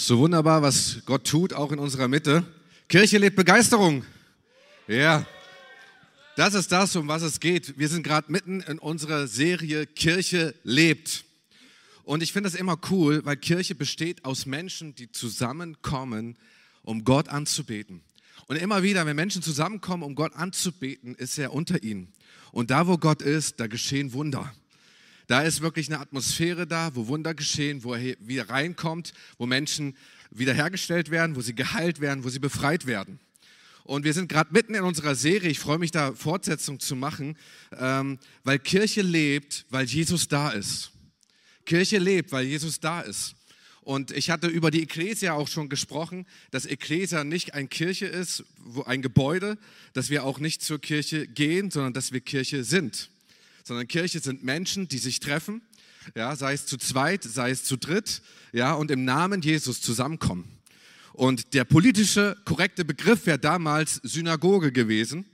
So wunderbar, was Gott tut, auch in unserer Mitte. Kirche lebt Begeisterung. Ja, das ist das, um was es geht. Wir sind gerade mitten in unserer Serie Kirche lebt. Und ich finde das immer cool, weil Kirche besteht aus Menschen, die zusammenkommen, um Gott anzubeten. Und immer wieder, wenn Menschen zusammenkommen, um Gott anzubeten, ist er unter ihnen. Und da, wo Gott ist, da geschehen Wunder. Da ist wirklich eine Atmosphäre da, wo Wunder geschehen, wo er wieder reinkommt, wo Menschen wiederhergestellt werden, wo sie geheilt werden, wo sie befreit werden. Und wir sind gerade mitten in unserer Serie. Ich freue mich da, Fortsetzung zu machen, ähm, weil Kirche lebt, weil Jesus da ist. Kirche lebt, weil Jesus da ist. Und ich hatte über die Ekklesia auch schon gesprochen, dass Ekklesia nicht ein Kirche ist, wo ein Gebäude, dass wir auch nicht zur Kirche gehen, sondern dass wir Kirche sind sondern Kirche sind Menschen, die sich treffen, ja, sei es zu zweit, sei es zu dritt, ja, und im Namen Jesus zusammenkommen. Und der politische korrekte Begriff wäre damals Synagoge gewesen.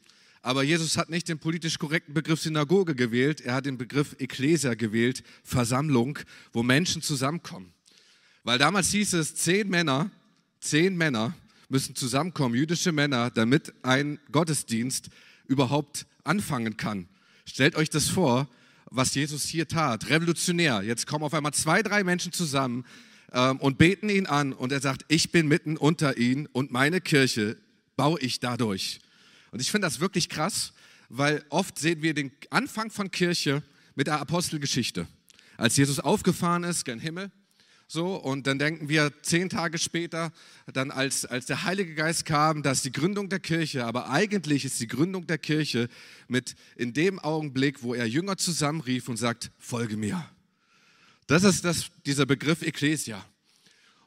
Aber Jesus hat nicht den politisch korrekten Begriff Synagoge gewählt, er hat den Begriff Ekklesia gewählt, Versammlung, wo Menschen zusammenkommen. Weil damals hieß es, zehn Männer, zehn Männer müssen zusammenkommen, jüdische Männer, damit ein Gottesdienst überhaupt anfangen kann. Stellt euch das vor, was Jesus hier tat. Revolutionär. Jetzt kommen auf einmal zwei, drei Menschen zusammen ähm, und beten ihn an und er sagt, ich bin mitten unter ihnen und meine Kirche baue ich dadurch. Und ich finde das wirklich krass, weil oft sehen wir den Anfang von Kirche mit der Apostelgeschichte. Als Jesus aufgefahren ist gen Himmel, so, und dann denken wir zehn Tage später, dann als, als der Heilige Geist kam, dass die Gründung der Kirche, aber eigentlich ist die Gründung der Kirche mit in dem Augenblick, wo er Jünger zusammenrief und sagt, folge mir. Das ist das, dieser Begriff Ecclesia.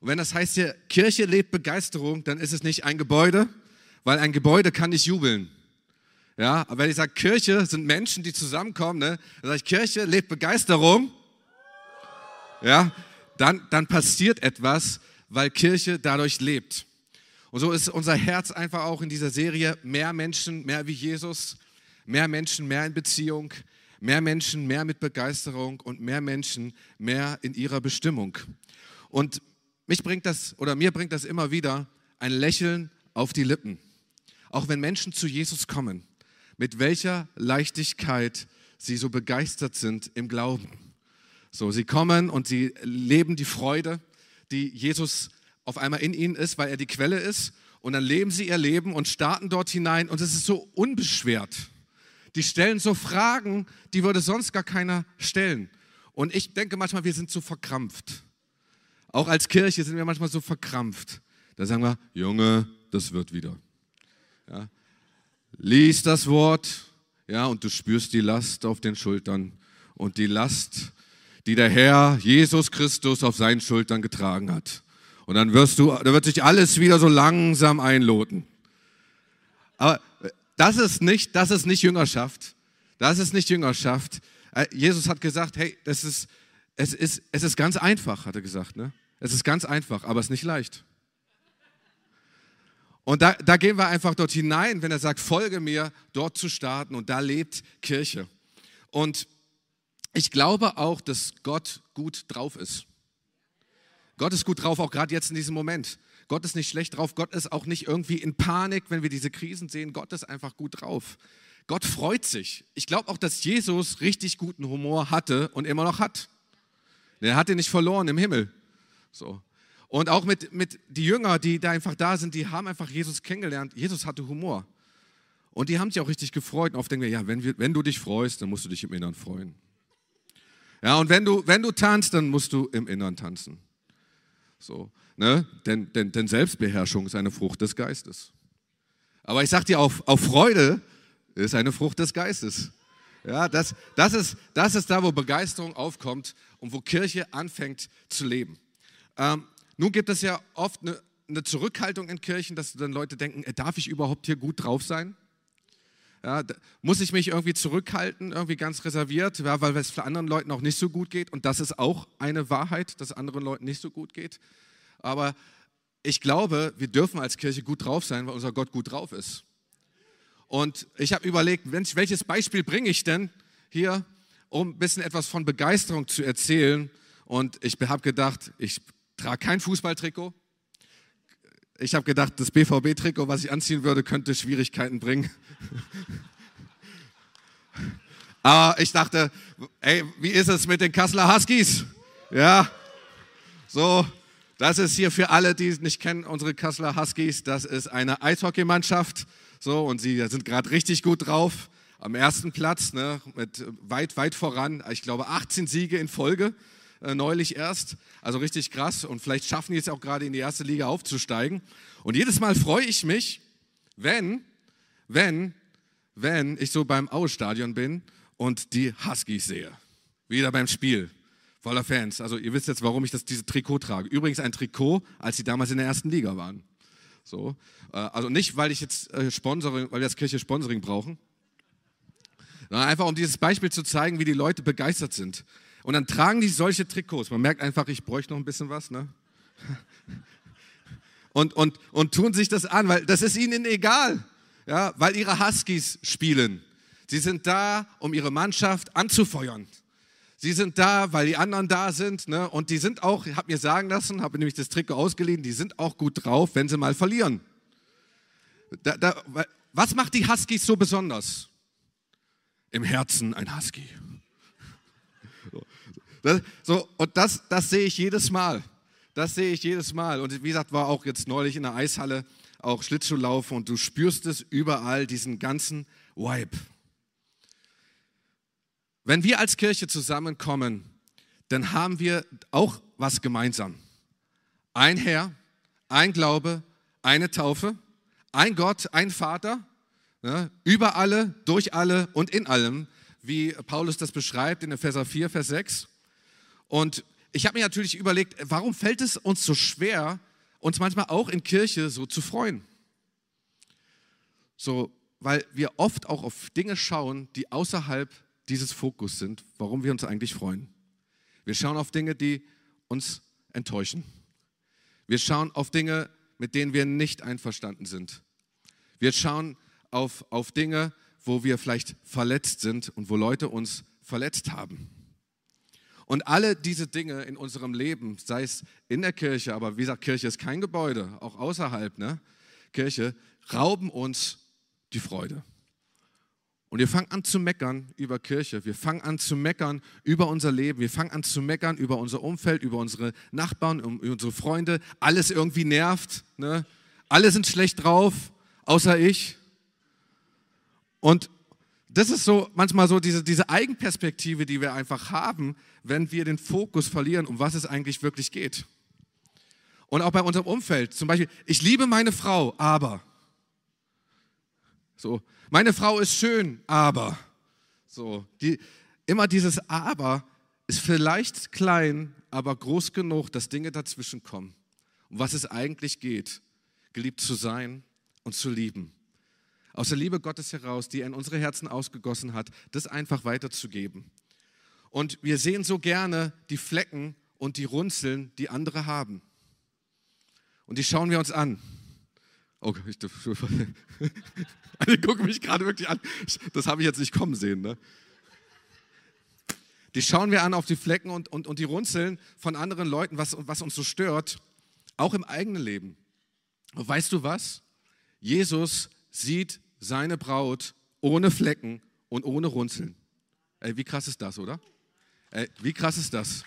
Und wenn das heißt hier, Kirche lebt Begeisterung, dann ist es nicht ein Gebäude, weil ein Gebäude kann nicht jubeln. Ja, aber wenn ich sage, Kirche sind Menschen, die zusammenkommen, ne, dann sage ich, Kirche lebt Begeisterung. Ja, dann, dann passiert etwas, weil Kirche dadurch lebt. Und so ist unser Herz einfach auch in dieser Serie mehr Menschen, mehr wie Jesus, mehr Menschen, mehr in Beziehung, mehr Menschen, mehr mit Begeisterung und mehr Menschen, mehr in ihrer Bestimmung. Und mich bringt das oder mir bringt das immer wieder ein Lächeln auf die Lippen. Auch wenn Menschen zu Jesus kommen, mit welcher Leichtigkeit sie so begeistert sind im Glauben. So, sie kommen und sie leben die Freude, die Jesus auf einmal in ihnen ist, weil er die Quelle ist. Und dann leben sie ihr Leben und starten dort hinein und es ist so unbeschwert. Die stellen so Fragen, die würde sonst gar keiner stellen. Und ich denke manchmal, wir sind so verkrampft. Auch als Kirche sind wir manchmal so verkrampft. Da sagen wir, Junge, das wird wieder. Ja. Lies das Wort, ja, und du spürst die Last auf den Schultern. Und die Last die der Herr Jesus Christus auf seinen Schultern getragen hat. Und dann wirst du, da wird sich alles wieder so langsam einloten. Aber das ist nicht, das ist nicht Jüngerschaft. Das ist nicht Jüngerschaft. Äh, Jesus hat gesagt, hey, das ist, es ist, es ist ganz einfach, hat er gesagt. Ne? Es ist ganz einfach, aber es ist nicht leicht. Und da, da gehen wir einfach dort hinein, wenn er sagt, folge mir, dort zu starten. Und da lebt Kirche. Und ich glaube auch, dass Gott gut drauf ist. Gott ist gut drauf, auch gerade jetzt in diesem Moment. Gott ist nicht schlecht drauf. Gott ist auch nicht irgendwie in Panik, wenn wir diese Krisen sehen. Gott ist einfach gut drauf. Gott freut sich. Ich glaube auch, dass Jesus richtig guten Humor hatte und immer noch hat. Er hat ihn nicht verloren im Himmel. So. Und auch mit, mit die Jünger, die da einfach da sind, die haben einfach Jesus kennengelernt. Jesus hatte Humor. Und die haben sich auch richtig gefreut. Und oft denken wir, ja, wenn, wir, wenn du dich freust, dann musst du dich im Inneren freuen. Ja, und wenn du, wenn du tanzt, dann musst du im Innern tanzen. So, ne? denn, denn, denn Selbstbeherrschung ist eine Frucht des Geistes. Aber ich sag dir, auf, auf Freude ist eine Frucht des Geistes. Ja, das, das, ist, das ist da, wo Begeisterung aufkommt und wo Kirche anfängt zu leben. Ähm, nun gibt es ja oft eine, eine Zurückhaltung in Kirchen, dass dann Leute denken, äh, darf ich überhaupt hier gut drauf sein? Ja, muss ich mich irgendwie zurückhalten, irgendwie ganz reserviert, ja, weil es für anderen Leuten auch nicht so gut geht. Und das ist auch eine Wahrheit, dass anderen Leuten nicht so gut geht. Aber ich glaube, wir dürfen als Kirche gut drauf sein, weil unser Gott gut drauf ist. Und ich habe überlegt, welches Beispiel bringe ich denn hier, um ein bisschen etwas von Begeisterung zu erzählen. Und ich habe gedacht, ich trage kein Fußballtrikot. Ich habe gedacht, das BVB-Trikot, was ich anziehen würde, könnte Schwierigkeiten bringen. Aber ich dachte, ey, wie ist es mit den Kasseler Huskies? Ja, so, das ist hier für alle, die es nicht kennen, unsere Kasseler Huskies. Das ist eine Eishockeymannschaft. So, und sie sind gerade richtig gut drauf. Am ersten Platz, ne, mit weit, weit voran. Ich glaube, 18 Siege in Folge, äh, neulich erst. Also richtig krass. Und vielleicht schaffen die es auch gerade in die erste Liga aufzusteigen. Und jedes Mal freue ich mich, wenn, wenn, wenn ich so beim Ausstadion bin und die Huskies sehe. Wieder beim Spiel voller Fans. Also ihr wisst jetzt, warum ich das, diese Trikot trage. Übrigens ein Trikot, als sie damals in der ersten Liga waren. So, äh, also nicht, weil ich jetzt äh, Sponsoring, weil wir als Kirche Sponsoring brauchen, sondern einfach um dieses Beispiel zu zeigen, wie die Leute begeistert sind. Und dann tragen die solche Trikots. Man merkt einfach, ich bräuchte noch ein bisschen was, ne? Und, und, und tun sich das an, weil das ist ihnen egal, ja, weil ihre Huskies spielen. Sie sind da, um ihre Mannschaft anzufeuern. Sie sind da, weil die anderen da sind. Ne? Und die sind auch, ich habe mir sagen lassen, habe nämlich das Trikot ausgeliehen, die sind auch gut drauf, wenn sie mal verlieren. Da, da, was macht die Huskies so besonders? Im Herzen ein Husky. So, und das, das sehe ich jedes Mal. Das sehe ich jedes Mal. Und wie gesagt, war auch jetzt neulich in der Eishalle auch Schlittschuhlaufen und du spürst es überall, diesen ganzen Vibe. Wenn wir als Kirche zusammenkommen, dann haben wir auch was gemeinsam. Ein Herr, ein Glaube, eine Taufe, ein Gott, ein Vater, ne, über alle, durch alle und in allem, wie Paulus das beschreibt in Epheser 4, Vers 6. Und ich habe mir natürlich überlegt, warum fällt es uns so schwer, uns manchmal auch in Kirche so zu freuen? So, weil wir oft auch auf Dinge schauen, die außerhalb dieses Fokus sind, warum wir uns eigentlich freuen. Wir schauen auf Dinge, die uns enttäuschen. Wir schauen auf Dinge, mit denen wir nicht einverstanden sind. Wir schauen auf, auf Dinge, wo wir vielleicht verletzt sind und wo Leute uns verletzt haben. Und alle diese Dinge in unserem Leben, sei es in der Kirche, aber wie gesagt, Kirche ist kein Gebäude, auch außerhalb, ne? Kirche, rauben uns die Freude. Und wir fangen an zu meckern über Kirche. Wir fangen an zu meckern über unser Leben. Wir fangen an zu meckern über unser Umfeld, über unsere Nachbarn, über unsere Freunde. Alles irgendwie nervt. Ne? Alle sind schlecht drauf, außer ich. Und das ist so manchmal so diese, diese Eigenperspektive, die wir einfach haben, wenn wir den Fokus verlieren, um was es eigentlich wirklich geht. Und auch bei unserem Umfeld. Zum Beispiel, ich liebe meine Frau, aber. So, meine Frau ist schön, aber. So, die, immer dieses Aber ist vielleicht klein, aber groß genug, dass Dinge dazwischen kommen. Um was es eigentlich geht, geliebt zu sein und zu lieben. Aus der Liebe Gottes heraus, die er in unsere Herzen ausgegossen hat, das einfach weiterzugeben. Und wir sehen so gerne die Flecken und die Runzeln, die andere haben. Und die schauen wir uns an. Oh, ich, alle gucken mich gerade wirklich an. Das habe ich jetzt nicht kommen sehen. Ne? Die schauen wir an auf die Flecken und, und, und die Runzeln von anderen Leuten, was, was uns so stört, auch im eigenen Leben. Und weißt du was? Jesus sieht seine Braut ohne Flecken und ohne Runzeln. Ey, wie krass ist das, oder? Ey, wie krass ist das?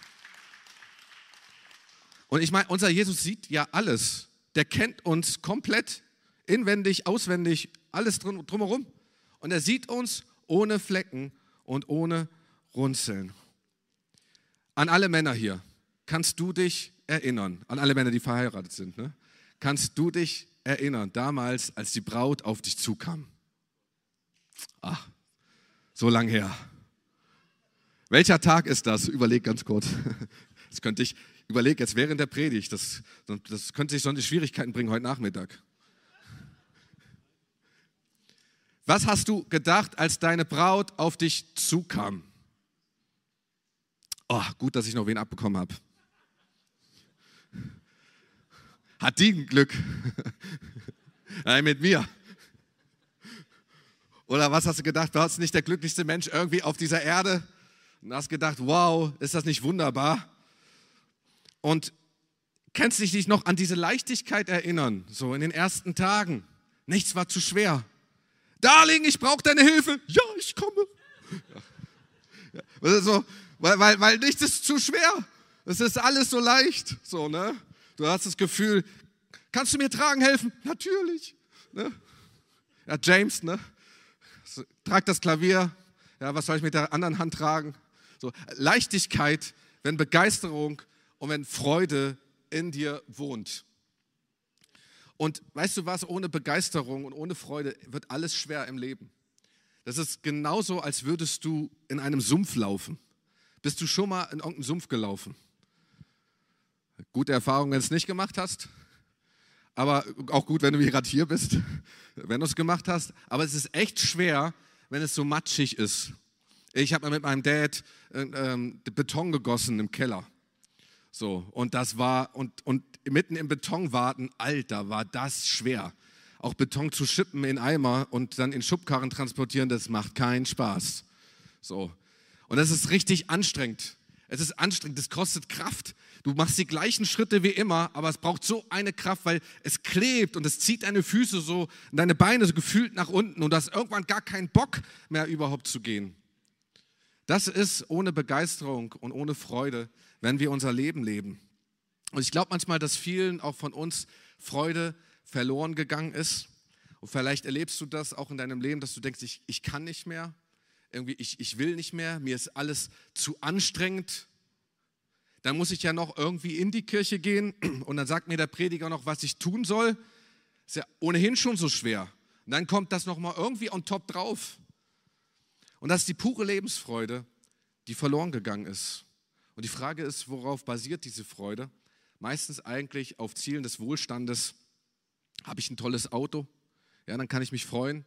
Und ich meine, unser Jesus sieht ja alles der kennt uns komplett, inwendig, auswendig, alles drum, drumherum. Und er sieht uns ohne Flecken und ohne Runzeln. An alle Männer hier, kannst du dich erinnern, an alle Männer, die verheiratet sind, ne? Kannst du dich erinnern, damals, als die Braut auf dich zukam? Ach, so lang her. Welcher Tag ist das? Überleg ganz kurz. Das könnte ich, überleg jetzt während der Predigt, das, das könnte sich sonst Schwierigkeiten bringen heute Nachmittag. Was hast du gedacht, als deine Braut auf dich zukam? Oh, gut, dass ich noch wen abbekommen habe. Hat die ein Glück? Nein, mit mir. Oder was hast du gedacht? Du warst nicht der glücklichste Mensch irgendwie auf dieser Erde und hast gedacht, wow, ist das nicht wunderbar? Und Kennst du dich noch an diese Leichtigkeit erinnern, so in den ersten Tagen? Nichts war zu schwer. Darling, ich brauche deine Hilfe. Ja, ich komme. Ja. Ja. So, weil, weil, weil nichts ist zu schwer. Es ist alles so leicht. So, ne? Du hast das Gefühl, kannst du mir tragen helfen? Natürlich. Ne? Ja, James, ne? Trag das Klavier. Ja, was soll ich mit der anderen Hand tragen? So, Leichtigkeit, wenn Begeisterung und wenn Freude in dir wohnt. Und weißt du was, ohne Begeisterung und ohne Freude wird alles schwer im Leben. Das ist genauso, als würdest du in einem Sumpf laufen. Bist du schon mal in irgendeinen Sumpf gelaufen? Gute Erfahrung, wenn du es nicht gemacht hast. Aber auch gut, wenn du gerade hier bist, wenn du es gemacht hast. Aber es ist echt schwer, wenn es so matschig ist. Ich habe mit meinem Dad äh, ähm, Beton gegossen im Keller. So, und das war, und, und mitten im Beton warten, Alter, war das schwer. Auch Beton zu schippen in Eimer und dann in Schubkarren transportieren, das macht keinen Spaß. So. Und das ist richtig anstrengend. Es ist anstrengend, es kostet Kraft. Du machst die gleichen Schritte wie immer, aber es braucht so eine Kraft, weil es klebt und es zieht deine Füße so und deine Beine so gefühlt nach unten und du hast irgendwann gar keinen Bock mehr überhaupt zu gehen. Das ist ohne Begeisterung und ohne Freude, wenn wir unser Leben leben. Und ich glaube manchmal, dass vielen auch von uns Freude verloren gegangen ist. Und vielleicht erlebst du das auch in deinem Leben, dass du denkst, ich, ich kann nicht mehr, irgendwie ich, ich will nicht mehr, mir ist alles zu anstrengend. Dann muss ich ja noch irgendwie in die Kirche gehen und dann sagt mir der Prediger noch, was ich tun soll. Ist ja ohnehin schon so schwer. Und dann kommt das nochmal irgendwie on top drauf. Und das ist die pure Lebensfreude, die verloren gegangen ist. Und die Frage ist, worauf basiert diese Freude? Meistens eigentlich auf Zielen des Wohlstandes. Habe ich ein tolles Auto? Ja, dann kann ich mich freuen.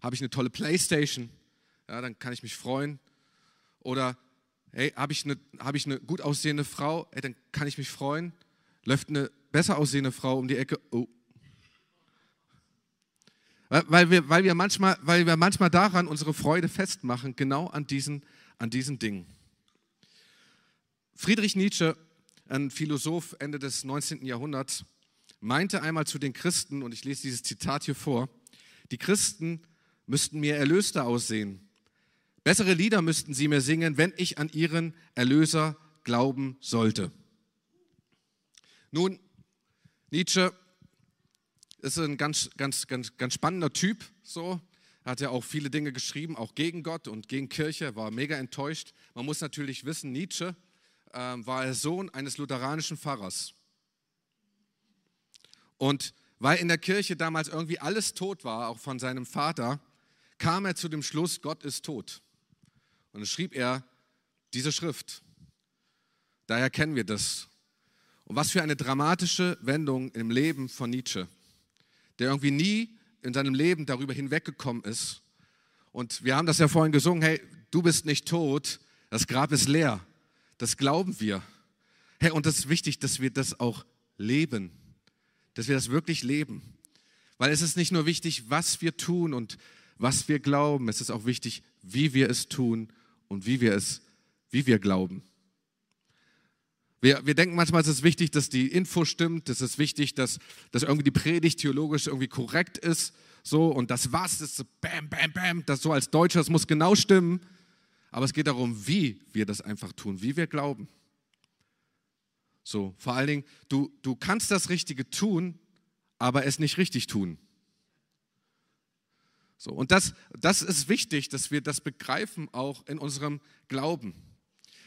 Habe ich eine tolle Playstation? Ja, dann kann ich mich freuen. Oder hey, habe ich, eine, hab ich eine gut aussehende Frau? Hey, dann kann ich mich freuen. Läuft eine besser aussehende Frau um die Ecke? Oh, weil wir, weil, wir manchmal, weil wir manchmal daran unsere Freude festmachen, genau an diesen, an diesen Dingen. Friedrich Nietzsche, ein Philosoph Ende des 19. Jahrhunderts, meinte einmal zu den Christen, und ich lese dieses Zitat hier vor, die Christen müssten mir erlöster aussehen. Bessere Lieder müssten sie mir singen, wenn ich an ihren Erlöser glauben sollte. Nun, Nietzsche ist ein ganz, ganz, ganz, ganz spannender Typ. So. Hat ja auch viele Dinge geschrieben, auch gegen Gott und gegen Kirche, war mega enttäuscht. Man muss natürlich wissen, Nietzsche äh, war der Sohn eines lutheranischen Pfarrers. Und weil in der Kirche damals irgendwie alles tot war, auch von seinem Vater, kam er zu dem Schluss, Gott ist tot. Und dann schrieb er diese Schrift. Daher kennen wir das. Und was für eine dramatische Wendung im Leben von Nietzsche der irgendwie nie in seinem Leben darüber hinweggekommen ist. Und wir haben das ja vorhin gesungen, hey, du bist nicht tot, das Grab ist leer. Das glauben wir. Hey, und das ist wichtig, dass wir das auch leben, dass wir das wirklich leben. Weil es ist nicht nur wichtig, was wir tun und was wir glauben, es ist auch wichtig, wie wir es tun und wie wir es, wie wir glauben. Wir, wir denken manchmal, es ist wichtig, dass die Info stimmt, es ist wichtig, dass, dass irgendwie die Predigt theologisch irgendwie korrekt ist. So, und das was ist so bam, bam, bam, das so als Deutscher, das muss genau stimmen. Aber es geht darum, wie wir das einfach tun, wie wir glauben. So, vor allen Dingen, du, du kannst das Richtige tun, aber es nicht richtig tun. So, und das, das ist wichtig, dass wir das begreifen auch in unserem Glauben.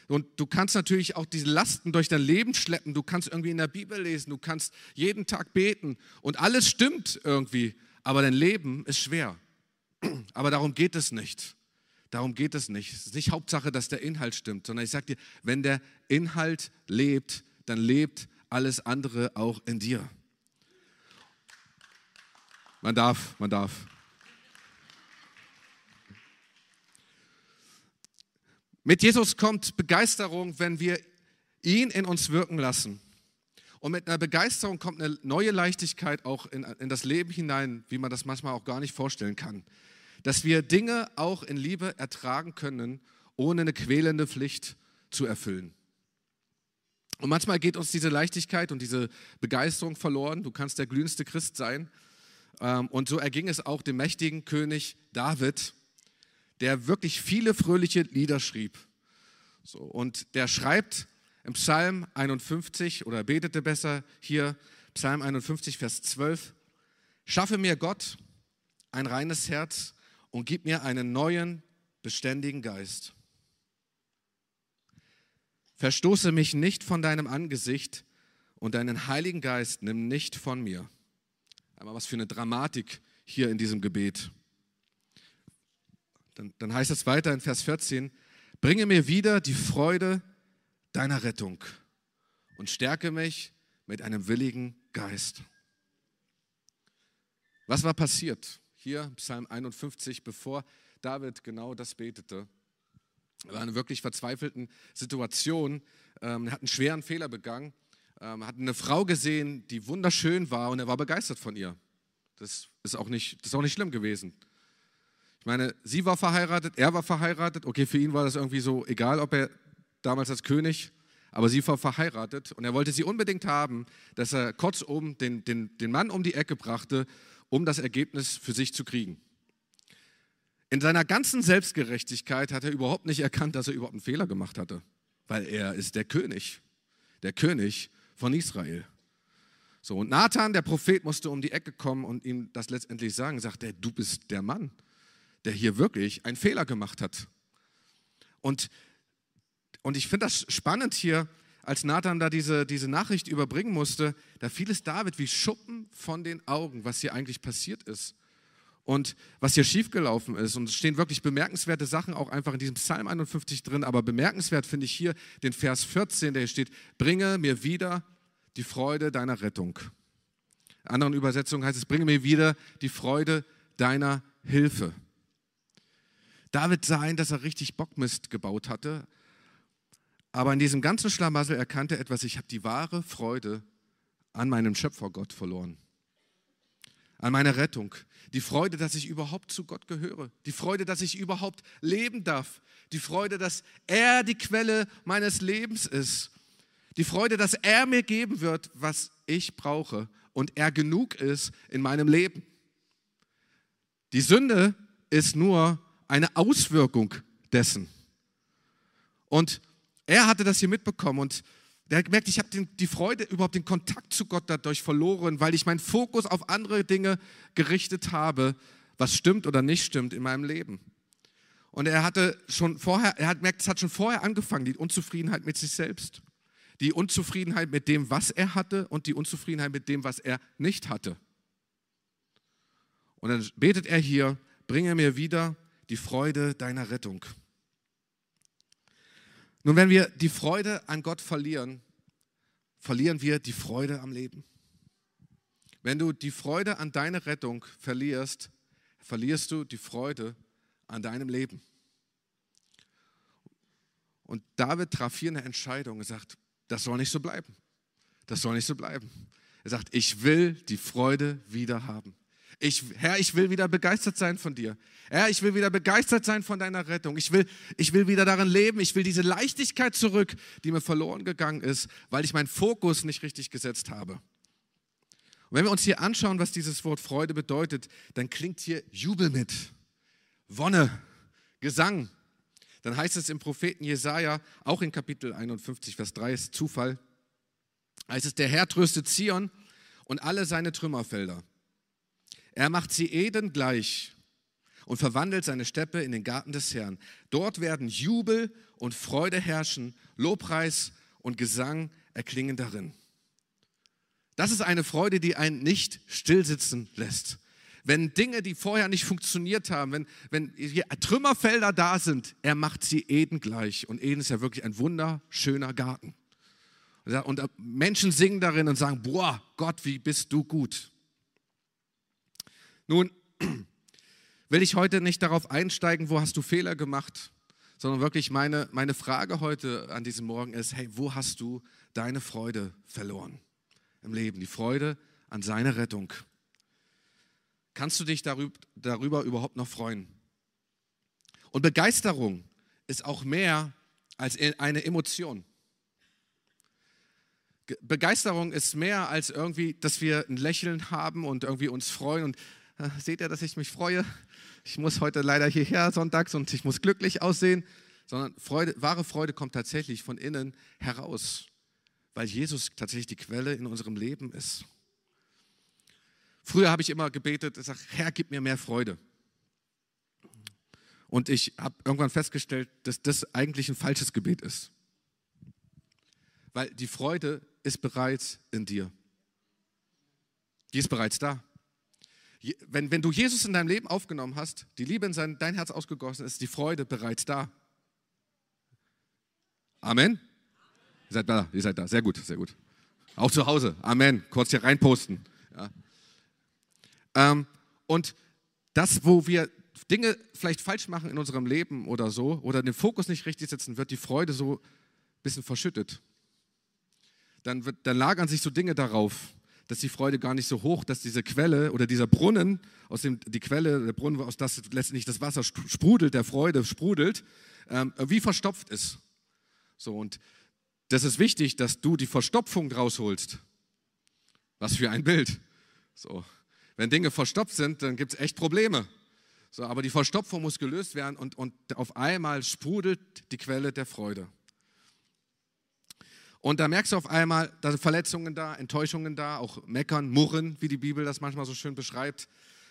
Und du kannst natürlich auch diese Lasten durch dein Leben schleppen. Du kannst irgendwie in der Bibel lesen, du kannst jeden Tag beten und alles stimmt irgendwie. Aber dein Leben ist schwer. Aber darum geht es nicht. Darum geht es nicht. Es ist nicht Hauptsache, dass der Inhalt stimmt, sondern ich sage dir, wenn der Inhalt lebt, dann lebt alles andere auch in dir. Man darf, man darf. Mit Jesus kommt Begeisterung, wenn wir ihn in uns wirken lassen. Und mit einer Begeisterung kommt eine neue Leichtigkeit auch in, in, das Leben hinein, wie man das manchmal auch gar nicht vorstellen kann. Dass wir Dinge auch in Liebe ertragen können, ohne eine quälende Pflicht zu erfüllen. Und manchmal geht uns diese Leichtigkeit und diese Begeisterung verloren. Du kannst der glühendste Christ sein. Ähm, und so erging es auch dem mächtigen König David, der wirklich viele fröhliche Lieder schrieb. So, und der schreibt im Psalm 51 oder betete besser hier, Psalm 51, Vers 12, Schaffe mir Gott ein reines Herz und gib mir einen neuen, beständigen Geist. Verstoße mich nicht von deinem Angesicht und deinen Heiligen Geist nimm nicht von mir. Einmal was für eine Dramatik hier in diesem Gebet. Dann, dann heißt es weiter in Vers 14, bringe mir wieder die Freude deiner Rettung und stärke mich mit einem willigen Geist. Was war passiert? Hier Psalm 51, bevor David genau das betete. Er war in einer wirklich verzweifelten Situation. Ähm, er hat einen schweren Fehler begangen. Ähm, hat eine Frau gesehen, die wunderschön war und er war begeistert von ihr. Das ist auch nicht, das ist auch nicht schlimm gewesen. Ich meine, sie war verheiratet, er war verheiratet. Okay, für ihn war das irgendwie so egal, ob er damals als König, aber sie war verheiratet und er wollte sie unbedingt haben, dass er kurzum den, den, den Mann um die Ecke brachte, um das Ergebnis für sich zu kriegen. In seiner ganzen Selbstgerechtigkeit hat er überhaupt nicht erkannt, dass er überhaupt einen Fehler gemacht hatte, weil er ist der König, der König von Israel. So, und Nathan, der Prophet, musste um die Ecke kommen und ihm das letztendlich sagen. Sagt er, du bist der Mann, der hier wirklich einen Fehler gemacht hat. Und, und ich finde das spannend hier, als Nathan da diese, diese Nachricht überbringen musste, da fiel es David wie Schuppen von den Augen, was hier eigentlich passiert ist und was hier schiefgelaufen ist. Und es stehen wirklich bemerkenswerte Sachen auch einfach in diesem Psalm 51 drin. Aber bemerkenswert finde ich hier den Vers 14, der hier steht, bringe mir wieder die Freude deiner Rettung. In anderen Übersetzungen heißt es, bringe mir wieder die Freude deiner Hilfe. David sah ein, dass er richtig Bockmist gebaut hatte. Aber in diesem ganzen Schlamassel erkannte er etwas, ich habe die wahre Freude an meinem Schöpfergott verloren an meine Rettung. Die Freude, dass ich überhaupt zu Gott gehöre. Die Freude, dass ich überhaupt leben darf. Die Freude, dass er die Quelle meines Lebens ist. Die Freude, dass er mir geben wird, was ich brauche und er genug ist in meinem Leben. Die Sünde ist nur eine Auswirkung dessen. Und er hatte das hier mitbekommen und der hat gemerkt, ich habe die Freude, überhaupt den Kontakt zu Gott dadurch verloren, weil ich meinen Fokus auf andere Dinge gerichtet habe, was stimmt oder nicht stimmt in meinem Leben. Und er hatte schon vorher, er hat gemerkt, es hat schon vorher angefangen, die Unzufriedenheit mit sich selbst. Die Unzufriedenheit mit dem, was er hatte und die Unzufriedenheit mit dem, was er nicht hatte. Und dann betet er hier, bringe mir wieder die Freude deiner Rettung. Nun, wenn wir die Freude an Gott verlieren, verlieren wir die Freude am Leben. Wenn du die Freude an deine Rettung verlierst, verlierst du die Freude an deinem Leben. Und David traf hier eine Entscheidung. Er sagt, das soll nicht so bleiben. Das soll nicht so bleiben. Er sagt, ich will die Freude wieder haben. Ich, Herr, ich will wieder begeistert sein von dir. Herr, ich will wieder begeistert sein von deiner Rettung. Ich will, ich will wieder darin leben. Ich will diese Leichtigkeit zurück, die mir verloren gegangen ist, weil ich meinen Fokus nicht richtig gesetzt habe. Und wenn wir uns hier anschauen, was dieses Wort Freude bedeutet, dann klingt hier Jubel mit, Wonne, Gesang. Dann heißt es im Propheten Jesaja, auch in Kapitel 51, Vers 3 ist Zufall, heißt es: Der Herr tröstet Zion und alle seine Trümmerfelder. Er macht sie Eden gleich und verwandelt seine Steppe in den Garten des Herrn. Dort werden Jubel und Freude herrschen, Lobpreis und Gesang erklingen darin. Das ist eine Freude, die einen nicht stillsitzen lässt. Wenn Dinge, die vorher nicht funktioniert haben, wenn, wenn Trümmerfelder da sind, er macht sie Eden gleich. Und Eden ist ja wirklich ein wunderschöner Garten. Und Menschen singen darin und sagen, boah, Gott, wie bist du gut. Nun, will ich heute nicht darauf einsteigen, wo hast du Fehler gemacht, sondern wirklich meine, meine Frage heute an diesem Morgen ist, hey, wo hast du deine Freude verloren im Leben? Die Freude an seiner Rettung. Kannst du dich darüber, darüber überhaupt noch freuen? Und Begeisterung ist auch mehr als e, eine Emotion. Begeisterung ist mehr als irgendwie, dass wir ein Lächeln haben und irgendwie uns freuen. Und seht ihr, dass ich mich freue? Ich muss heute leider hierher sonntags und ich muss glücklich aussehen. Sondern Freude, wahre Freude kommt tatsächlich von innen heraus, weil Jesus tatsächlich die Quelle in unserem Leben ist. Früher habe ich immer gebetet, ich sage, Herr, gib mir mehr Freude. Und ich habe irgendwann festgestellt, dass das eigentlich ein falsches Gebet ist. Weil die Freude ist bereits in dir. Die ist bereits da. Wenn, wenn du Jesus in deinem Leben aufgenommen hast, die Liebe in sein, dein Herz ausgegossen ist, die Freude bereits da. Amen. Ihr seid da, ihr seid da. Sehr gut, sehr gut. Auch zu Hause. Amen. Kurz hier reinposten. Ja. Ähm, und das, wo wir Dinge vielleicht falsch machen in unserem Leben oder so, oder den Fokus nicht richtig setzen, wird die Freude so ein bisschen verschüttet dann, wird, dann lagern sich so Dinge darauf, dass die Freude gar nicht so hoch, dass diese Quelle oder dieser Brunnen, aus dem die Quelle, der Brunnen, aus das letztendlich das Wasser sprudelt, der Freude sprudelt, ähm, wie verstopft ist. So und das ist wichtig, dass du die Verstopfung rausholst. Was für ein Bild. So, wenn Dinge verstopft sind, dann gibt es echt Probleme. So, aber die Verstopfung muss gelöst werden und, und auf einmal sprudelt die Quelle der Freude. Und da merkst du auf einmal, da sind Verletzungen da, Enttäuschungen da, auch Meckern, Murren, wie die Bibel das manchmal so schön beschreibt.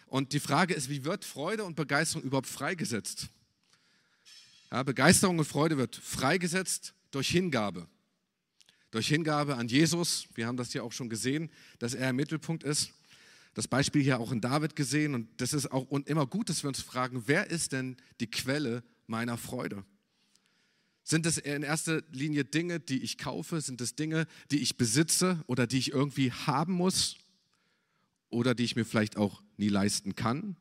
Und die Frage ist, wie wird Freude und Begeisterung überhaupt freigesetzt? Ja, Begeisterung und Freude wird freigesetzt durch Hingabe. Durch Hingabe an Jesus. Wir haben das hier auch schon gesehen, dass er im Mittelpunkt ist. Das Beispiel hier auch in David gesehen. Und das ist auch und immer gut, dass wir uns fragen, wer ist denn die Quelle meiner Freude? Sind es in erster Linie Dinge, die ich kaufe? Sind es Dinge, die ich besitze oder die ich irgendwie haben muss? Oder die ich mir vielleicht auch nie leisten kann?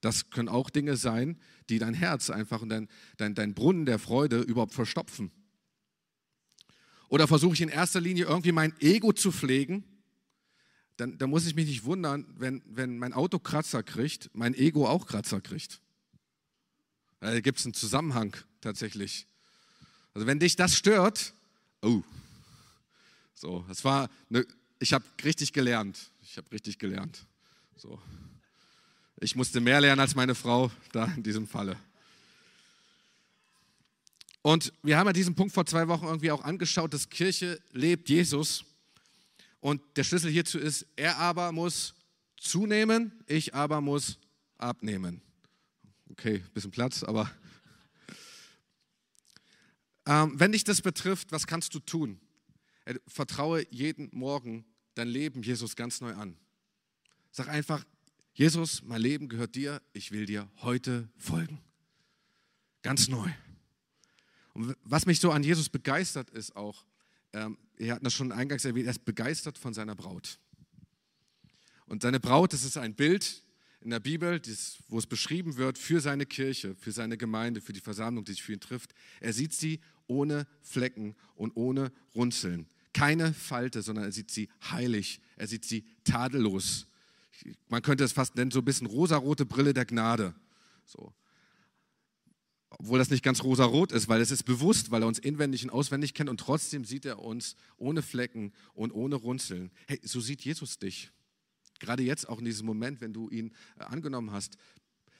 Das können auch Dinge sein, die dein Herz einfach und dein, dein, dein Brunnen der Freude überhaupt verstopfen. Oder versuche ich in erster Linie irgendwie mein Ego zu pflegen? Dann, dann muss ich mich nicht wundern, wenn, wenn mein Auto Kratzer kriegt, mein Ego auch Kratzer kriegt. Da gibt es einen Zusammenhang tatsächlich. Also wenn dich das stört, oh, so, das war, eine, ich habe richtig gelernt. Ich habe richtig gelernt. So. Ich musste mehr lernen als meine Frau da in diesem Falle. Und wir haben ja diesen Punkt vor zwei Wochen irgendwie auch angeschaut, dass Kirche lebt Jesus. Und der Schlüssel hierzu ist, er aber muss zunehmen, ich aber muss abnehmen. Okay, bisschen Platz, aber ähm, wenn dich das betrifft, was kannst du tun? Äh, vertraue jeden Morgen dein Leben Jesus ganz neu an. Sag einfach, Jesus, mein Leben gehört dir, ich will dir heute folgen. Ganz neu. Und was mich so an Jesus begeistert, ist auch, ähm, er hat das schon eingangs erwähnt, er ist begeistert von seiner Braut. Und seine Braut, das ist ein Bild, in der Bibel, wo es beschrieben wird für seine Kirche, für seine Gemeinde, für die Versammlung, die sich für ihn trifft. Er sieht sie ohne Flecken und ohne Runzeln. Keine Falte, sondern er sieht sie heilig. Er sieht sie tadellos. Man könnte es fast nennen, so ein bisschen rosarote Brille der Gnade. So. Obwohl das nicht ganz rosarot ist, weil es ist bewusst, weil er uns inwendig und auswendig kennt und trotzdem sieht er uns ohne Flecken und ohne Runzeln. Hey, so sieht Jesus dich. Gerade jetzt auch in diesem Moment, wenn du ihn äh, angenommen hast.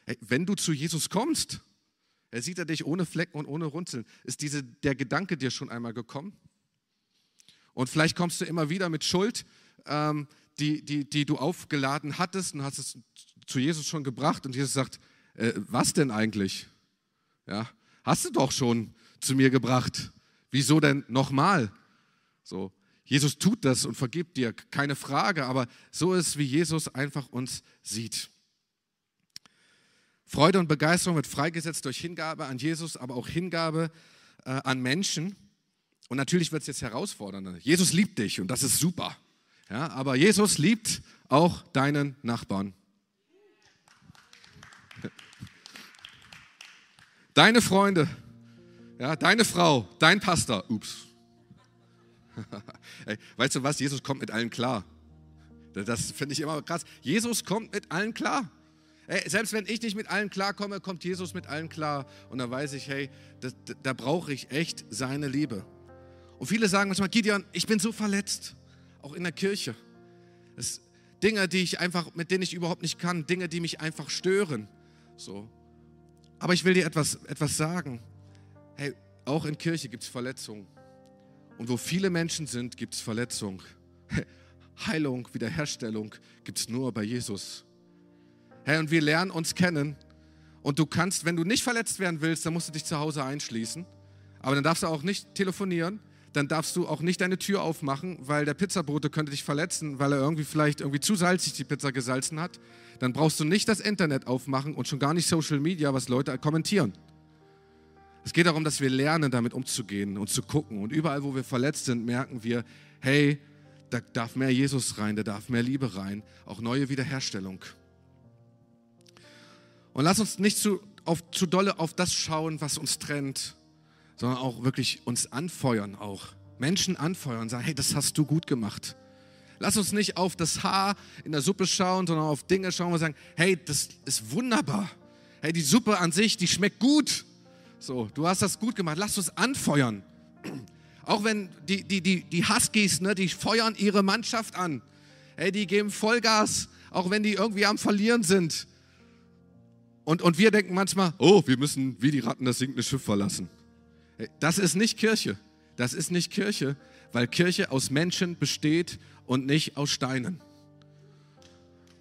Hey, wenn du zu Jesus kommst, er sieht er dich ohne Flecken und ohne Runzeln. Ist diese, der Gedanke dir schon einmal gekommen? Und vielleicht kommst du immer wieder mit Schuld, ähm, die, die, die du aufgeladen hattest und hast es zu Jesus schon gebracht. Und Jesus sagt, äh, was denn eigentlich? Ja, hast du doch schon zu mir gebracht. Wieso denn nochmal? So, Jesus tut das und vergibt dir, keine Frage, aber so ist, wie Jesus einfach uns sieht. Freude und Begeisterung wird freigesetzt durch Hingabe an Jesus, aber auch Hingabe äh, an Menschen. Und natürlich wird es jetzt herausfordernder. Jesus liebt dich und das ist super. Ja, aber Jesus liebt auch deinen Nachbarn. Deine Freunde, ja, deine Frau, dein Pastor. Ups. Ey, weißt du was? Jesus kommt mit allen klar. Das finde ich immer krass. Jesus kommt mit allen klar. Ey, selbst wenn ich nicht mit allen klarkomme, kommt Jesus mit allen klar. Und da weiß ich, hey, das, da brauche ich echt seine Liebe. Und viele sagen manchmal, Gideon, ich bin so verletzt, auch in der Kirche. Es, Dinge, die ich einfach, mit denen ich überhaupt nicht kann, Dinge, die mich einfach stören. So. Aber ich will dir etwas, etwas sagen. Hey, auch in Kirche gibt es Verletzungen. Und wo viele Menschen sind, gibt es Verletzungen. Heilung, Wiederherstellung gibt es nur bei Jesus. Hey, und wir lernen uns kennen. Und du kannst, wenn du nicht verletzt werden willst, dann musst du dich zu Hause einschließen. Aber dann darfst du auch nicht telefonieren. Dann darfst du auch nicht deine Tür aufmachen, weil der Pizzabote könnte dich verletzen, weil er irgendwie vielleicht irgendwie zu salzig die Pizza gesalzen hat. Dann brauchst du nicht das Internet aufmachen und schon gar nicht Social Media, was Leute kommentieren. Es geht darum, dass wir lernen, damit umzugehen und zu gucken. Und überall, wo wir verletzt sind, merken wir, hey, da darf mehr Jesus rein, da darf mehr Liebe rein, auch neue Wiederherstellung. Und lass uns nicht zu, auf, zu dolle auf das schauen, was uns trennt, sondern auch wirklich uns anfeuern, auch Menschen anfeuern, sagen, hey, das hast du gut gemacht. Lass uns nicht auf das Haar in der Suppe schauen, sondern auf Dinge schauen und sagen, hey, das ist wunderbar. Hey, die Suppe an sich, die schmeckt gut. So, du hast das gut gemacht. Lass uns anfeuern. Auch wenn die, die, die, die Huskies, ne, die feuern ihre Mannschaft an. Hey, die geben Vollgas, auch wenn die irgendwie am Verlieren sind. Und, und wir denken manchmal, oh, wir müssen wie die Ratten das sinkende Schiff verlassen. Hey, das ist nicht Kirche. Das ist nicht Kirche, weil Kirche aus Menschen besteht und nicht aus Steinen.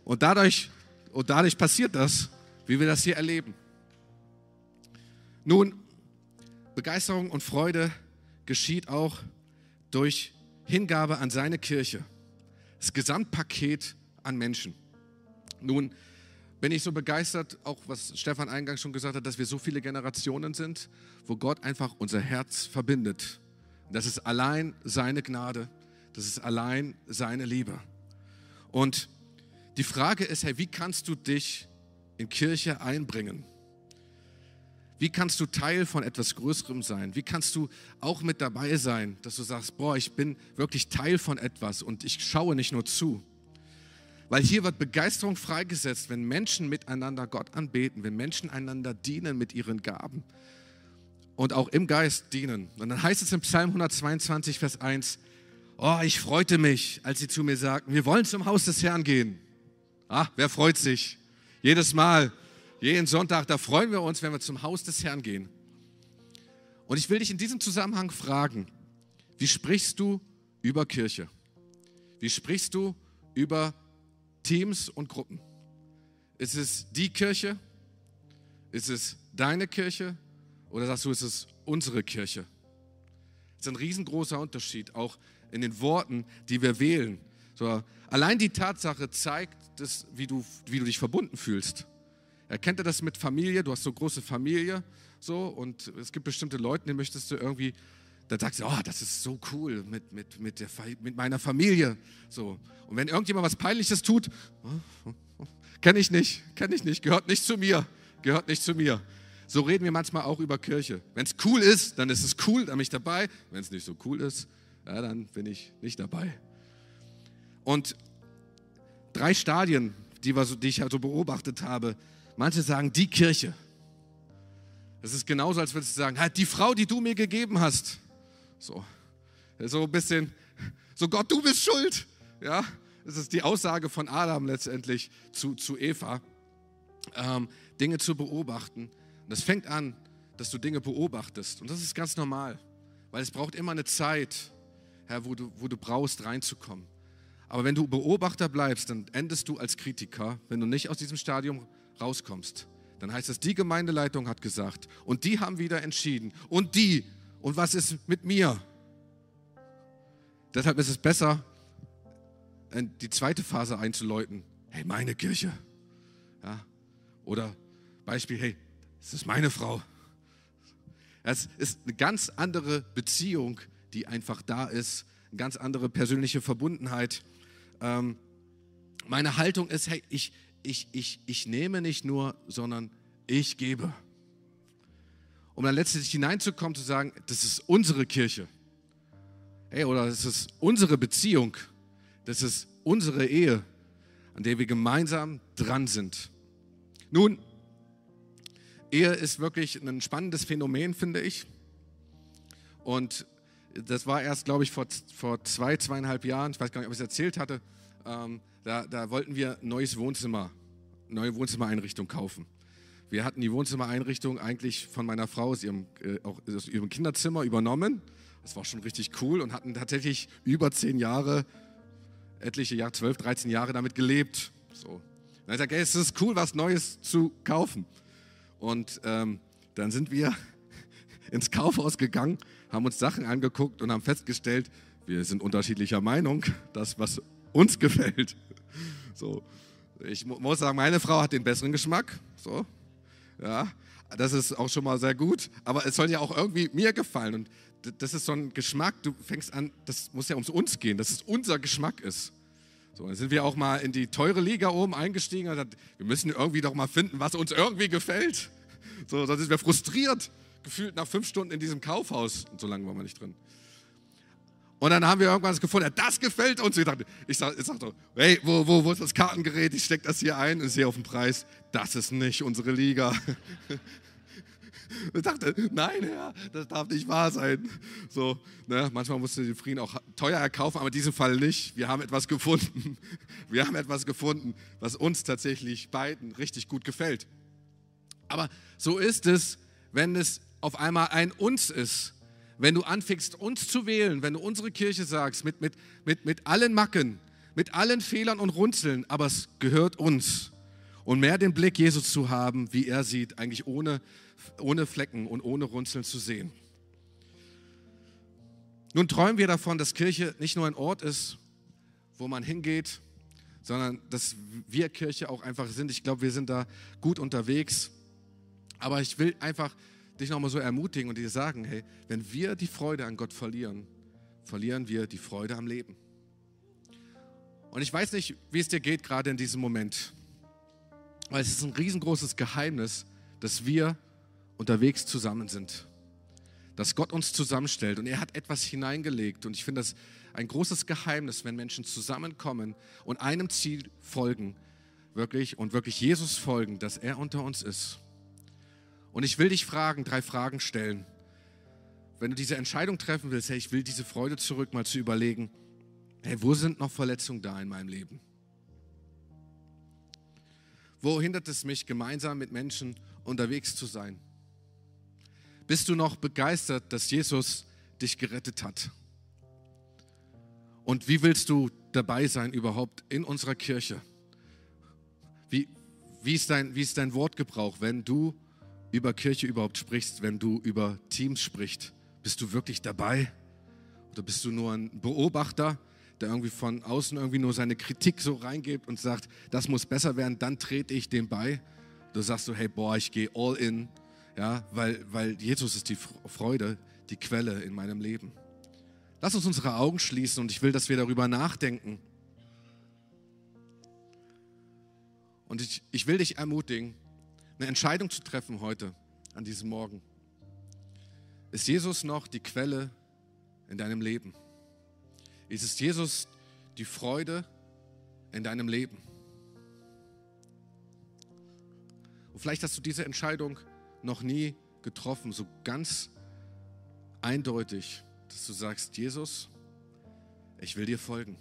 Und dadurch, und dadurch passiert das, wie wir das hier erleben. Nun, Begeisterung und Freude geschieht auch durch Hingabe an seine Kirche. Das Gesamtpaket an Menschen. Nun bin ich so begeistert, auch was Stefan eingangs schon gesagt hat, dass wir so viele Generationen sind, wo Gott einfach unser Herz verbindet. Das ist allein seine Gnade, das ist allein seine Liebe. Und die Frage ist, hey, wie kannst du dich in Kirche einbringen? Wie kannst du Teil von etwas Größerem sein? Wie kannst du auch mit dabei sein, dass du sagst, boah, ich bin wirklich Teil von etwas und ich schaue nicht nur zu? Weil hier wird Begeisterung freigesetzt, wenn Menschen miteinander Gott anbeten, wenn Menschen einander dienen mit ihren Gaben und auch im Geist dienen. Und dann heißt es im Psalm 122, Vers 1, oh, ich freute mich, als sie zu mir sagten, wir wollen zum Haus des Herrn gehen. Ah, wer freut sich? Jedes Mal, jeden Sonntag, da freuen wir uns, wenn wir zum Haus des Herrn gehen. Und ich will dich in diesem Zusammenhang fragen, wie sprichst du über Kirche? Wie sprichst du über Teams und Gruppen? Ist es die Kirche? Ist es deine Kirche? Oder sagst du, ist es unsere Kirche? Das ist ein riesengroßer Unterschied, auch in den Worten, die wir wählen. So, allein die Tatsache zeigt, das, wie, du, wie du dich verbunden fühlst. Erkennt ihr das mit Familie? Du hast so große Familie, so, und es gibt bestimmte Leute, die möchtest du irgendwie, da sagst du, oh, das ist so cool mit, mit, mit, der, mit meiner Familie. So. Und wenn irgendjemand was Peinliches tut, kenne ich nicht, kenne ich nicht, gehört nicht zu mir, gehört nicht zu mir. So reden wir manchmal auch über Kirche. Wenn es cool ist, dann ist es cool, dann bin ich dabei. Wenn es nicht so cool ist, ja, dann bin ich nicht dabei. Und drei Stadien, die, wir so, die ich also beobachtet habe, Manche sagen, die Kirche. Das ist genauso, als würdest du sagen, halt die Frau, die du mir gegeben hast. So, so ein bisschen, so Gott, du bist schuld. Ja, das ist die Aussage von Adam letztendlich zu, zu Eva. Ähm, Dinge zu beobachten. Und das fängt an, dass du Dinge beobachtest. Und das ist ganz normal, weil es braucht immer eine Zeit, Herr, wo, du, wo du brauchst, reinzukommen. Aber wenn du Beobachter bleibst, dann endest du als Kritiker, wenn du nicht aus diesem Stadium rauskommst, dann heißt es, die Gemeindeleitung hat gesagt und die haben wieder entschieden und die und was ist mit mir? Deshalb ist es besser, die zweite Phase einzuläuten. Hey, meine Kirche. Ja? Oder Beispiel, hey, es ist meine Frau. Es ist eine ganz andere Beziehung, die einfach da ist, eine ganz andere persönliche Verbundenheit. Ähm, meine Haltung ist, hey, ich, ich, ich, ich nehme nicht nur, sondern ich gebe. Um dann letztlich hineinzukommen, zu sagen, das ist unsere Kirche. Hey, oder das ist unsere Beziehung. Das ist unsere Ehe, an der wir gemeinsam dran sind. Nun, Ehe ist wirklich ein spannendes Phänomen, finde ich. Und das war erst, glaube ich, vor, vor zwei, zweieinhalb Jahren, ich weiß gar nicht, ob ich es erzählt hatte, ähm, da, da wollten wir ein neues Wohnzimmer, neue Wohnzimmereinrichtung kaufen. Wir hatten die Wohnzimmereinrichtung eigentlich von meiner Frau aus ihrem, äh, auch aus ihrem Kinderzimmer übernommen. Das war schon richtig cool und hatten tatsächlich über zehn Jahre, etliche Jahre, zwölf, dreizehn Jahre damit gelebt. So. Dann hat er gesagt, es ist cool, was Neues zu kaufen. Und ähm, dann sind wir ins Kaufhaus gegangen, haben uns Sachen angeguckt und haben festgestellt, wir sind unterschiedlicher Meinung, das, was uns gefällt. So. Ich muss sagen, meine Frau hat den besseren Geschmack. So. Ja, das ist auch schon mal sehr gut. Aber es soll ja auch irgendwie mir gefallen. Und das ist so ein Geschmack, du fängst an, das muss ja ums uns gehen, dass es unser Geschmack ist. So, dann sind wir auch mal in die teure Liga oben eingestiegen und gesagt, wir müssen irgendwie doch mal finden, was uns irgendwie gefällt. So, sonst sind wir frustriert, gefühlt nach fünf Stunden in diesem Kaufhaus. Und so lange waren wir nicht drin. Und dann haben wir irgendwas gefunden, das gefällt uns. Ich dachte, ich sag, ich sag so, hey, wo, wo, wo ist das Kartengerät? Ich stecke das hier ein und sehe auf den Preis, das ist nicht unsere Liga. Ich dachte, nein, Herr, das darf nicht wahr sein. So, ne, manchmal musst du den Frieden auch teuer erkaufen, aber in diesem Fall nicht. Wir haben etwas gefunden. Wir haben etwas gefunden, was uns tatsächlich beiden richtig gut gefällt. Aber so ist es, wenn es auf einmal ein Uns ist. Wenn du anfängst, uns zu wählen, wenn du unsere Kirche sagst, mit, mit, mit, mit allen Macken, mit allen Fehlern und Runzeln, aber es gehört uns. Und mehr den Blick Jesus zu haben, wie er sieht, eigentlich ohne ohne Flecken und ohne Runzeln zu sehen. Nun träumen wir davon, dass Kirche nicht nur ein Ort ist, wo man hingeht, sondern dass wir Kirche auch einfach sind. Ich glaube, wir sind da gut unterwegs. Aber ich will einfach dich nochmal so ermutigen und dir sagen, hey, wenn wir die Freude an Gott verlieren, verlieren wir die Freude am Leben. Und ich weiß nicht, wie es dir geht gerade in diesem Moment. Weil es ist ein riesengroßes Geheimnis, dass wir unterwegs zusammen sind. Dass Gott uns zusammenstellt und er hat etwas hineingelegt. Und ich finde das ein großes Geheimnis, wenn Menschen zusammenkommen und einem Ziel folgen, wirklich und wirklich Jesus folgen, dass er unter uns ist. Und ich will dich fragen, drei Fragen stellen. Wenn du diese Entscheidung treffen willst, hey, ich will diese Freude zurück, mal zu überlegen, hey, wo sind noch Verletzungen da in meinem Leben? Wo hindert es mich, gemeinsam mit Menschen unterwegs zu sein? Bist du noch begeistert, dass Jesus dich gerettet hat? Und wie willst du dabei sein überhaupt in unserer Kirche? Wie, wie, ist dein, wie ist dein Wortgebrauch, wenn du über Kirche überhaupt sprichst, wenn du über Teams sprichst? Bist du wirklich dabei? Oder bist du nur ein Beobachter, der irgendwie von außen irgendwie nur seine Kritik so reingibt und sagt, das muss besser werden, dann trete ich dem bei? Du sagst so, hey, boah, ich gehe all in ja, weil, weil Jesus ist die Freude, die Quelle in meinem Leben. Lass uns unsere Augen schließen und ich will, dass wir darüber nachdenken. Und ich, ich will dich ermutigen, eine Entscheidung zu treffen heute, an diesem Morgen. Ist Jesus noch die Quelle in deinem Leben? Ist Jesus die Freude in deinem Leben? Und vielleicht hast du diese Entscheidung noch nie getroffen, so ganz eindeutig, dass du sagst, Jesus, ich will dir folgen.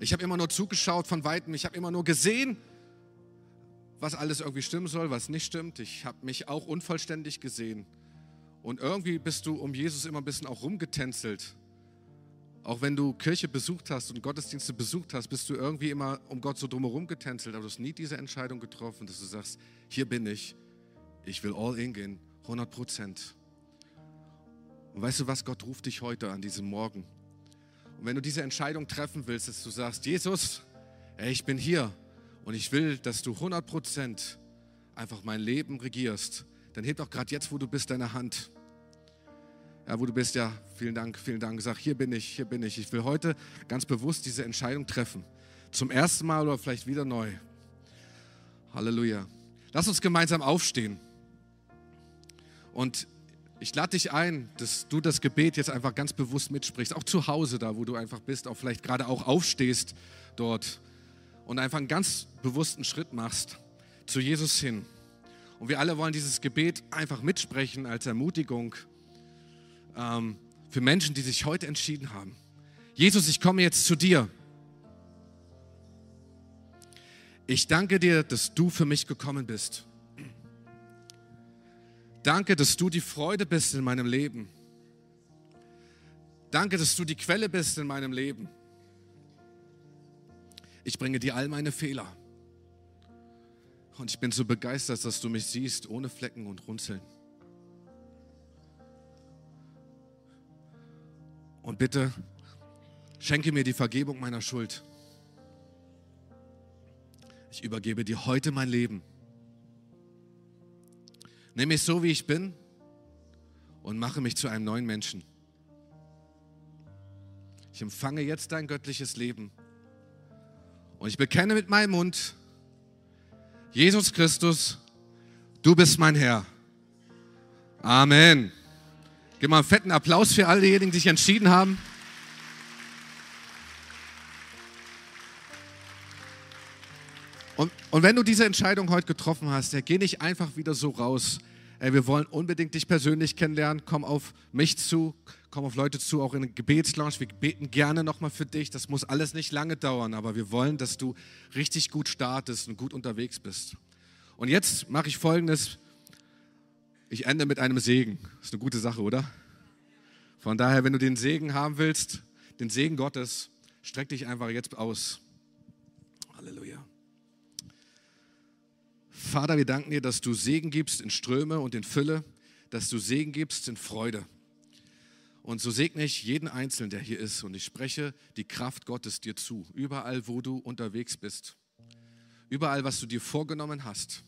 Ich habe immer nur zugeschaut von weitem, ich habe immer nur gesehen, was alles irgendwie stimmen soll, was nicht stimmt. Ich habe mich auch unvollständig gesehen. Und irgendwie bist du um Jesus immer ein bisschen auch rumgetänzelt. Auch wenn du Kirche besucht hast und Gottesdienste besucht hast, bist du irgendwie immer um Gott so drumherum getänzelt, aber du hast nie diese Entscheidung getroffen, dass du sagst, hier bin ich, ich will all in gehen, 100 Prozent. Und weißt du was, Gott ruft dich heute an diesem Morgen. Und wenn du diese Entscheidung treffen willst, dass du sagst, Jesus, ey, ich bin hier und ich will, dass du 100 Prozent einfach mein Leben regierst, dann heb doch gerade jetzt, wo du bist, deine Hand. Ja, wo du bist, ja, vielen Dank, vielen Dank. Sag, hier bin ich, hier bin ich. Ich will heute ganz bewusst diese Entscheidung treffen. Zum ersten Mal oder vielleicht wieder neu. Halleluja. Lass uns gemeinsam aufstehen. Und ich lade dich ein, dass du das Gebet jetzt einfach ganz bewusst mitsprichst, auch zu Hause da, wo du einfach bist, auch vielleicht gerade auch aufstehst dort und einfach einen ganz bewussten Schritt machst zu Jesus hin. Und wir alle wollen dieses Gebet einfach mitsprechen als Ermutigung. Ähm, für Menschen, die sich heute entschieden haben. Jesus, ich komme jetzt zu dir. Ich danke dir, dass du für mich gekommen bist. Danke, dass du die Freude bist in meinem Leben. Danke, dass du die Quelle bist in meinem Leben. Ich bringe dir all meine Fehler. Und ich bin so begeistert, dass du mich siehst, ohne Flecken und Runzeln. Und bitte schenke mir die Vergebung meiner Schuld. Ich übergebe dir heute mein Leben. Nimm mich so, wie ich bin und mache mich zu einem neuen Menschen. Ich empfange jetzt dein göttliches Leben. Und ich bekenne mit meinem Mund, Jesus Christus, du bist mein Herr. Amen. Gib mal einen fetten Applaus für all diejenigen, die sich entschieden haben. Und, und wenn du diese Entscheidung heute getroffen hast, ja, geh nicht einfach wieder so raus. Ey, wir wollen unbedingt dich persönlich kennenlernen. Komm auf mich zu, komm auf Leute zu, auch in den Gebetslounge. Wir beten gerne nochmal für dich. Das muss alles nicht lange dauern, aber wir wollen, dass du richtig gut startest und gut unterwegs bist. Und jetzt mache ich folgendes. Ich ende mit einem Segen. Ist eine gute Sache, oder? Von daher, wenn du den Segen haben willst, den Segen Gottes, streck dich einfach jetzt aus. Halleluja. Vater, wir danken dir, dass du Segen gibst in Ströme und in Fülle, dass du Segen gibst in Freude. Und so segne ich jeden Einzelnen, der hier ist, und ich spreche die Kraft Gottes dir zu, überall, wo du unterwegs bist, überall, was du dir vorgenommen hast,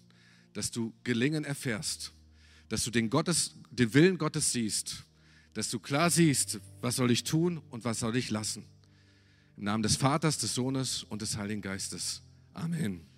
dass du Gelingen erfährst, dass du den, Gottes, den Willen Gottes siehst, dass du klar siehst, was soll ich tun und was soll ich lassen. Im Namen des Vaters, des Sohnes und des Heiligen Geistes. Amen.